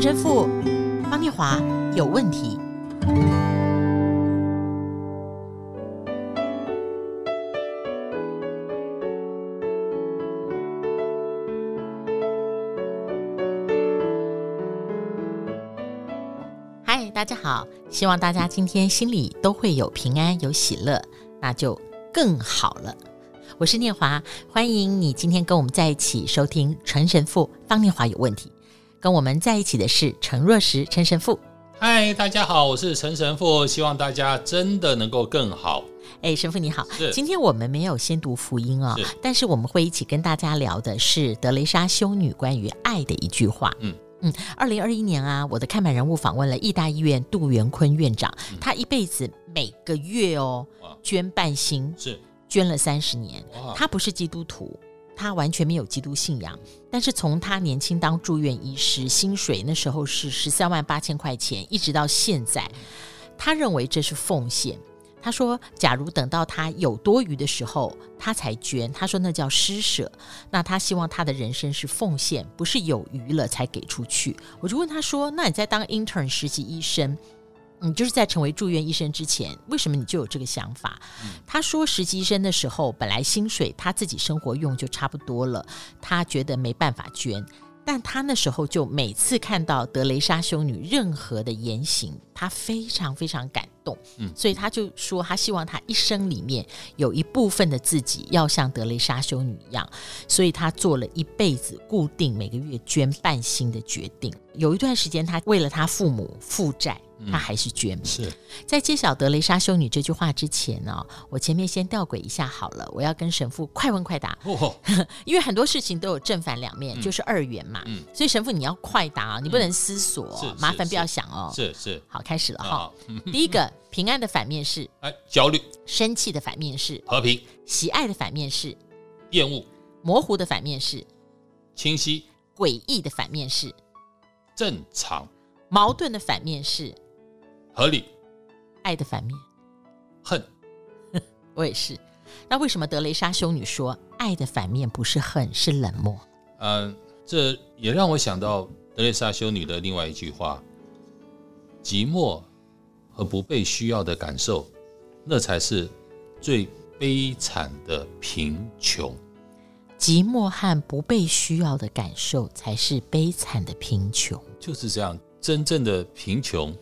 陈神父，方念华有问题。嗨，大家好，希望大家今天心里都会有平安、有喜乐，那就更好了。我是念华，欢迎你今天跟我们在一起收听陈神父方念华有问题。跟我们在一起的是陈若石陈神父。嗨，大家好，我是陈神父，希望大家真的能够更好。哎，神父你好，今天我们没有先读福音哦，但是我们会一起跟大家聊的是德雷莎修女关于爱的一句话。嗯嗯，二零二一年啊，我的看板人物访问了义大医院杜元坤院长，嗯、他一辈子每个月哦捐半薪，是捐了三十年，他不是基督徒。他完全没有基督信仰，但是从他年轻当住院医师，薪水那时候是十三万八千块钱，一直到现在，他认为这是奉献。他说：“假如等到他有多余的时候，他才捐。”他说：“那叫施舍。”那他希望他的人生是奉献，不是有余了才给出去。我就问他说：“那你在当 intern 实习医生？”你就是在成为住院医生之前，为什么你就有这个想法？嗯、他说，实习医生的时候，本来薪水他自己生活用就差不多了，他觉得没办法捐。但他那时候就每次看到德雷莎修女任何的言行，他非常非常感动。嗯，所以他就说，他希望他一生里面有一部分的自己要像德雷莎修女一样，所以他做了一辈子固定每个月捐半薪的决定。有一段时间，他为了他父母负债。他还是捐。是在揭晓德雷莎修女这句话之前呢、哦，我前面先吊诡一下好了。我要跟神父快问快答，哦、因为很多事情都有正反两面，嗯、就是二元嘛。嗯、所以神父你要快答，你不能思索，嗯、麻烦不要想哦。是是，好，开始了哈。第一个，平安的反面是 哎焦虑，生气的反面是和平，喜爱的反面是厌恶，模糊的反面是清晰，诡异的反面是正常，矛盾的反面是。合理，爱的反面，恨。我也是。那为什么德雷莎修女说爱的反面不是恨，是冷漠？嗯、呃，这也让我想到德雷莎修女的另外一句话：寂寞和不被需要的感受，那才是最悲惨的贫穷。寂寞和不被需要的感受，才是悲惨的贫穷。就是这样，真正的贫穷。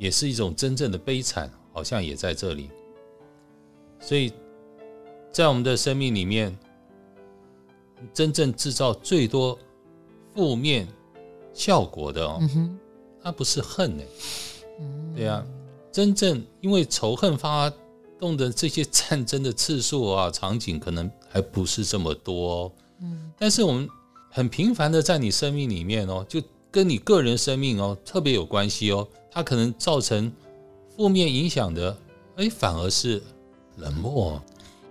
也是一种真正的悲惨，好像也在这里。所以，在我们的生命里面，真正制造最多负面效果的哦，它不是恨呢？对啊，真正因为仇恨发动的这些战争的次数啊，场景可能还不是这么多哦。嗯，但是我们很频繁的在你生命里面哦，就跟你个人生命哦特别有关系哦。它可能造成负面影响的，哎，反而是冷漠。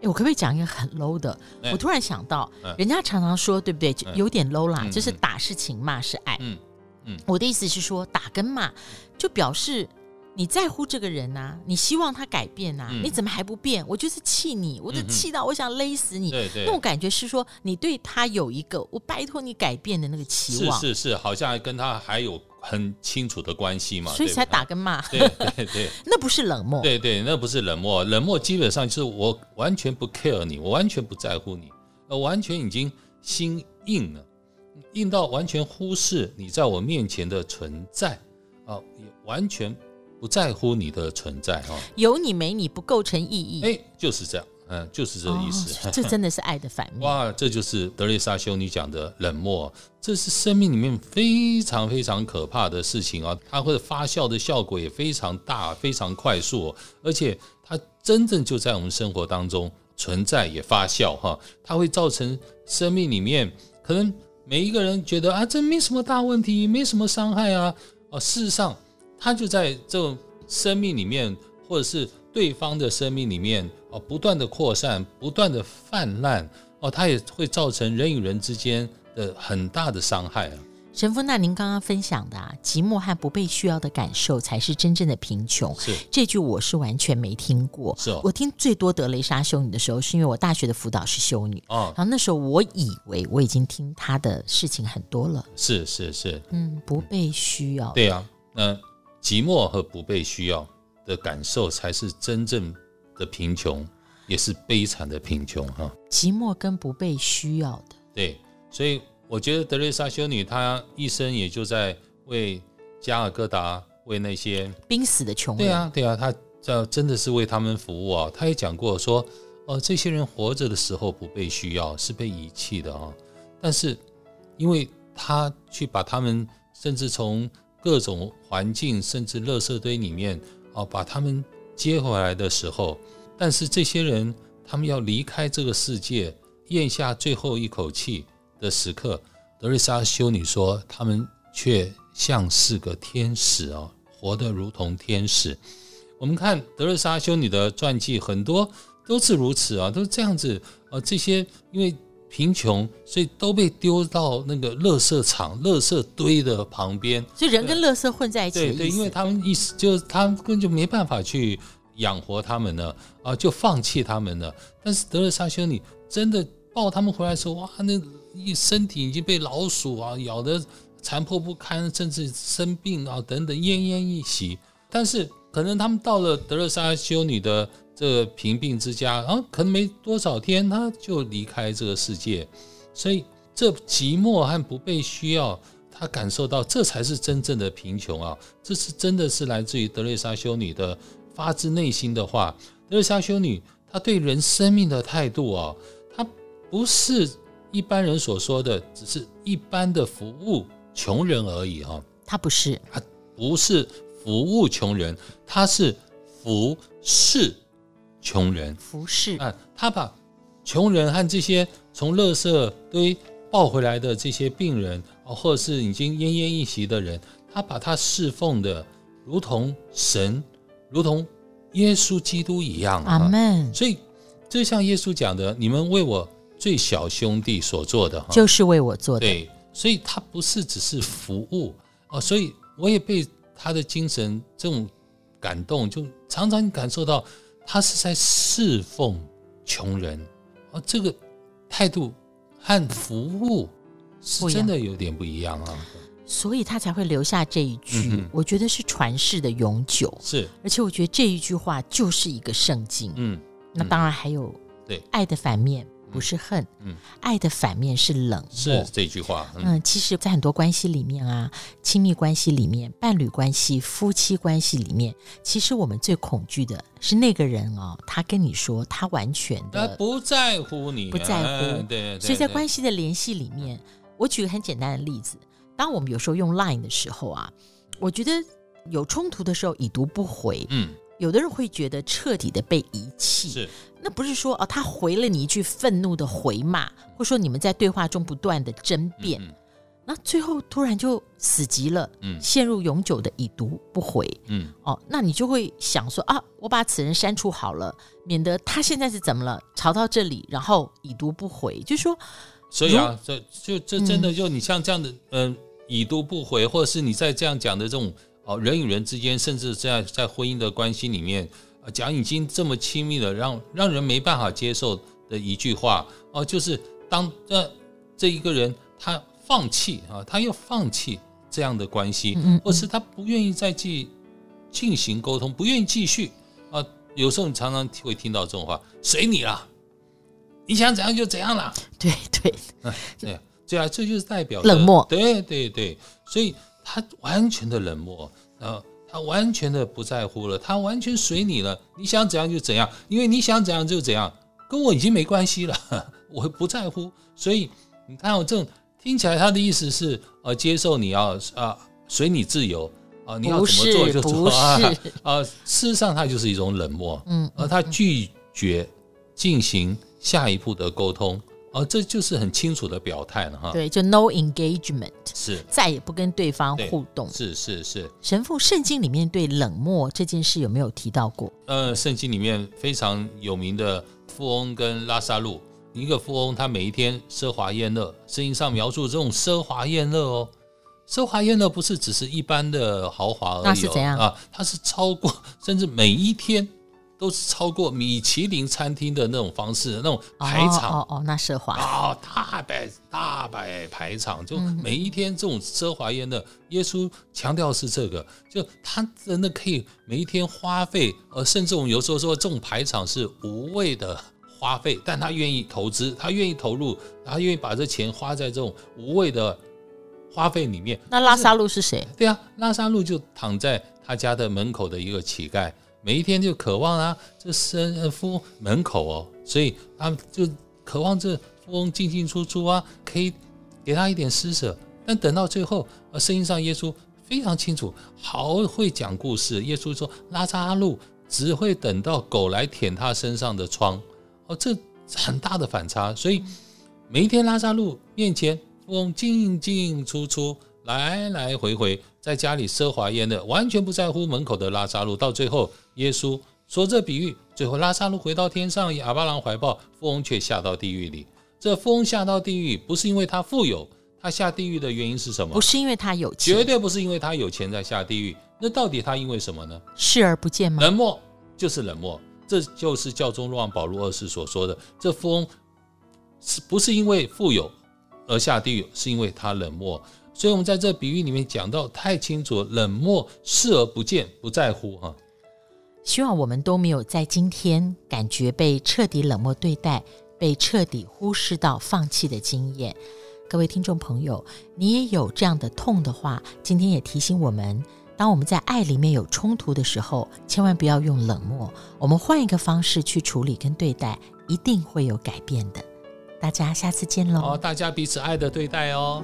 哎，我可不可以讲一个很 low 的？我突然想到，人家常常说，对不对？有点 low 啦，就是打是情，骂是爱。嗯嗯，我的意思是说，打跟骂就表示。你在乎这个人呐、啊，你希望他改变呐、啊，嗯、你怎么还不变？我就是气你，我就气到我想勒死你。对对，那种感觉是说，你对他有一个我拜托你改变的那个期望。是是是，好像跟他还有很清楚的关系嘛，所以才打跟骂。对对对，那不是冷漠。对对，那不是冷漠，冷漠基本上就是我完全不 care 你，我完全不在乎你，我完全已经心硬了，硬到完全忽视你在我面前的存在啊，也完全。不在乎你的存在哈，有你没你不构成意义。哎，就是这样，嗯，就是这个意思。哦，这真的是爱的反面。哇，这就是德雷莎修女讲的冷漠，这是生命里面非常非常可怕的事情啊！它会发酵的效果也非常大，非常快速，而且它真正就在我们生活当中存在也发酵哈。它会造成生命里面可能每一个人觉得啊，这没什么大问题，没什么伤害啊，啊，事实上。他就在这种生命里面，或者是对方的生命里面哦，不断的扩散，不断的泛滥哦，它也会造成人与人之间的很大的伤害啊。神父，那您刚刚分享的啊，寂寞和不被需要的感受才是真正的贫穷。是这句我是完全没听过。是哦，我听最多德雷莎修女的时候，是因为我大学的辅导是修女哦，然后那时候我以为我已经听她的事情很多了。是是是，嗯，不被需要。对啊，那寂寞和不被需要的感受才是真正的贫穷，也是悲惨的贫穷哈。寂寞跟不被需要的。对，所以。我觉得德瑞莎修女她一生也就在为加尔各答，为那些濒死的穷人。对啊，对啊，她这真的是为他们服务啊。她也讲过说，哦、呃，这些人活着的时候不被需要，是被遗弃的啊。但是，因为她去把他们，甚至从各种环境，甚至垃圾堆里面啊，把他们接回来的时候，但是这些人他们要离开这个世界，咽下最后一口气。的时刻，德瑞莎修女说，他们却像是个天使啊，活得如同天使。我们看德瑞莎修女的传记，很多都是如此啊，都是这样子啊。这些因为贫穷，所以都被丢到那个垃圾场、垃圾堆的旁边，所以人跟垃圾混在一起。对对，因为他们意思就是他们根本就没办法去养活他们了啊，就放弃他们了。但是德勒莎修女真的抱他们回来的时候，哇，那。一身体已经被老鼠啊咬得残破不堪，甚至生病啊等等奄奄一息。但是可能他们到了德勒莎修女的这个贫病之家，啊，可能没多少天他就离开这个世界。所以这寂寞和不被需要，他感受到这才是真正的贫穷啊！这是真的是来自于德瑞莎修女的发自内心的话。德瑞莎修女她对人生命的态度啊，她不是。一般人所说的只是一般的服务穷人而已哈，她不是，她不是服务穷人，她是服侍穷人，服侍啊，他把穷人和这些从垃圾堆抱回来的这些病人啊，或者是已经奄奄一息的人，他把他侍奉的如同神，如同耶稣基督一样，阿门。所以就像耶稣讲的，你们为我。最小兄弟所做的，就是为我做的。对，所以他不是只是服务哦，所以我也被他的精神这种感动，就常常感受到他是在侍奉穷人。哦，这个态度和服务是真的有点不一样啊，所以他才会留下这一句，嗯、我觉得是传世的永久。是，而且我觉得这一句话就是一个圣经。嗯，那当然还有对。爱的反面。不是恨，嗯，爱的反面是冷漠。是这句话。嗯，嗯，其实，在很多关系里面啊，亲密关系里面，伴侣关系、夫妻关系里面，其实我们最恐惧的是那个人哦，他跟你说他完全的不在乎你，不在乎。对，所以在关系的联系里面，我举个很简单的例子，当我们有时候用 Line 的时候啊，我觉得有冲突的时候已读不回，嗯，有的人会觉得彻底的被遗弃。是。那不是说哦，他回了你一句愤怒的回骂，或者说你们在对话中不断的争辩，嗯嗯、那最后突然就死机了，嗯，陷入永久的已读不回，嗯，哦，那你就会想说啊，我把此人删除好了，免得他现在是怎么了，吵到这里，然后已读不回，就是说，所以啊，这就这真的就你像这样的，嗯、呃，已读不回，或者是你在这样讲的这种哦，人与人之间，甚至在在婚姻的关系里面。讲已经这么亲密了，让让人没办法接受的一句话哦，就是当这这一个人他放弃啊，他要放弃这样的关系，或是他不愿意再继进行沟通，不愿意继续啊。有时候你常常会听到这种话：“随你了，你想怎样就怎样了。”对对，对对啊，这就是代表冷漠。对对对，所以他完全的冷漠呃。他完全的不在乎了，他完全随你了，你想怎样就怎样，因为你想怎样就怎样，跟我已经没关系了，我不在乎。所以你看我这种听起来，他的意思是呃，接受你要啊，随你自由啊，你要怎么做就做啊啊。事实上，他就是一种冷漠，嗯，而他拒绝进行下一步的沟通。哦，这就是很清楚的表态了哈。对，就 no engagement，是再也不跟对方互动。是是是。神父，圣经里面对冷漠这件事有没有提到过？呃，圣经里面非常有名的富翁跟拉撒路，一个富翁他每一天奢华宴乐，圣经上描述这种奢华宴乐哦，奢华宴乐不是只是一般的豪华而已，那是怎样啊？它是超过，甚至每一天。都是超过米其林餐厅的那种方式，那种排场哦哦，哦，那奢华啊，大摆大摆排场，就每一天这种奢华宴的，耶稣强调是这个，就他真的可以每一天花费，呃，甚至我们有时候说这种排场是无谓的花费，但他愿意投资，他愿意投入，他愿意把这钱花在这种无谓的花费里面。那拉撒路是谁？对啊，拉撒路就躺在他家的门口的一个乞丐。每一天就渴望啊，这生富翁门口哦，所以他就渴望这富翁进进出出啊，可以给他一点施舍。但等到最后，呃，圣经上耶稣非常清楚，好会讲故事。耶稣说，拉撒路只会等到狗来舔他身上的疮，哦，这很大的反差。所以每一天拉扎路面前，富翁进进出出。来来回回在家里奢华宴乐，完全不在乎门口的拉撒路。到最后，耶稣说这比喻，最后拉撒路回到天上，亚巴郎怀抱，富翁却下到地狱里。这富翁下到地狱，不是因为他富有，他下地狱的原因是什么？不是因为他有钱，绝对不是因为他有钱在下地狱。那到底他因为什么呢？视而不见吗？冷漠就是冷漠，这就是教宗若望保禄二世所说的。这富翁是不是因为富有而下地狱？是因为他冷漠。所以，我们在这比喻里面讲到太清楚，冷漠、视而不见、不在乎哈。希望我们都没有在今天感觉被彻底冷漠对待、被彻底忽视到放弃的经验。各位听众朋友，你也有这样的痛的话，今天也提醒我们：当我们在爱里面有冲突的时候，千万不要用冷漠，我们换一个方式去处理跟对待，一定会有改变的。大家下次见喽！好，大家彼此爱的对待哦。